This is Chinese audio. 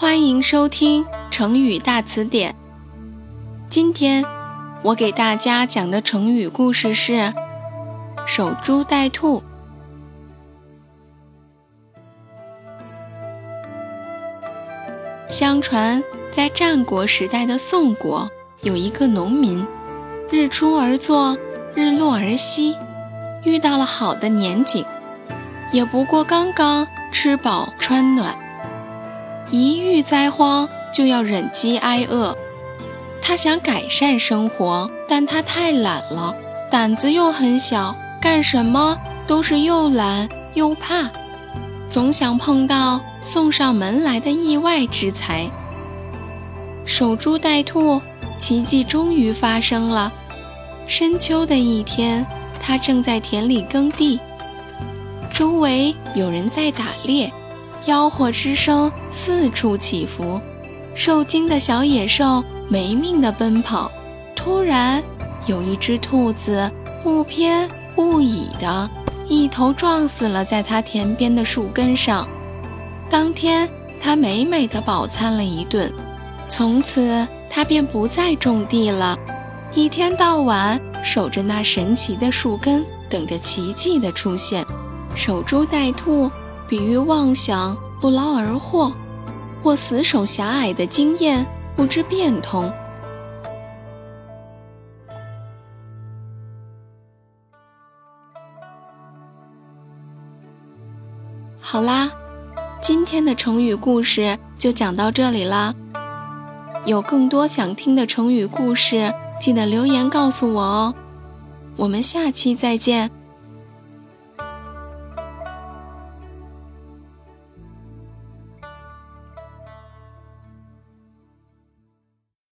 欢迎收听成语大词典。今天我给大家讲的成语故事是“守株待兔”。相传，在战国时代的宋国，有一个农民，日出而作，日落而息，遇到了好的年景，也不过刚刚吃饱穿暖。一遇灾荒，就要忍饥挨饿。他想改善生活，但他太懒了，胆子又很小，干什么都是又懒又怕，总想碰到。送上门来的意外之财，守株待兔，奇迹终于发生了。深秋的一天，他正在田里耕地，周围有人在打猎，吆喝之声四处起伏，受惊的小野兽没命地奔跑。突然，有一只兔子不偏不倚的一头撞死了在它田边的树根上。当天，他美美的饱餐了一顿，从此他便不再种地了，一天到晚守着那神奇的树根，等着奇迹的出现。守株待兔，比喻妄想不劳而获，或死守狭隘的经验，不知变通。好啦。今天的成语故事就讲到这里啦。有更多想听的成语故事，记得留言告诉我哦。我们下期再见。